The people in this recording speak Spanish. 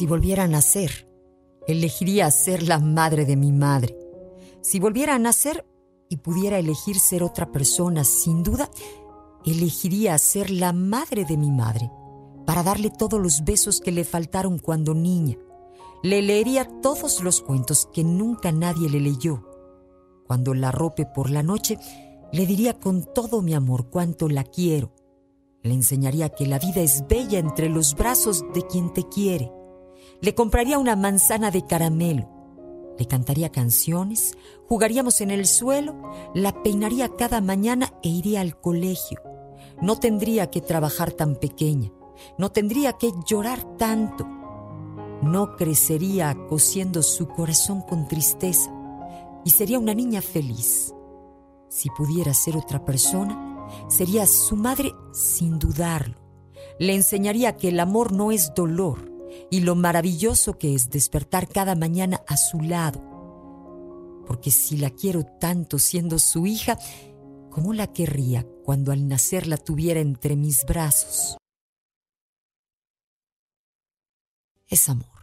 Si volviera a nacer, elegiría ser la madre de mi madre. Si volviera a nacer y pudiera elegir ser otra persona, sin duda, elegiría ser la madre de mi madre, para darle todos los besos que le faltaron cuando niña. Le leería todos los cuentos que nunca nadie le leyó. Cuando la rope por la noche, le diría con todo mi amor cuánto la quiero. Le enseñaría que la vida es bella entre los brazos de quien te quiere. Le compraría una manzana de caramelo. Le cantaría canciones, jugaríamos en el suelo, la peinaría cada mañana e iría al colegio. No tendría que trabajar tan pequeña, no tendría que llorar tanto. No crecería cosiendo su corazón con tristeza y sería una niña feliz. Si pudiera ser otra persona, sería su madre sin dudarlo. Le enseñaría que el amor no es dolor, y lo maravilloso que es despertar cada mañana a su lado. Porque si la quiero tanto siendo su hija, ¿cómo la querría cuando al nacer la tuviera entre mis brazos? Es amor.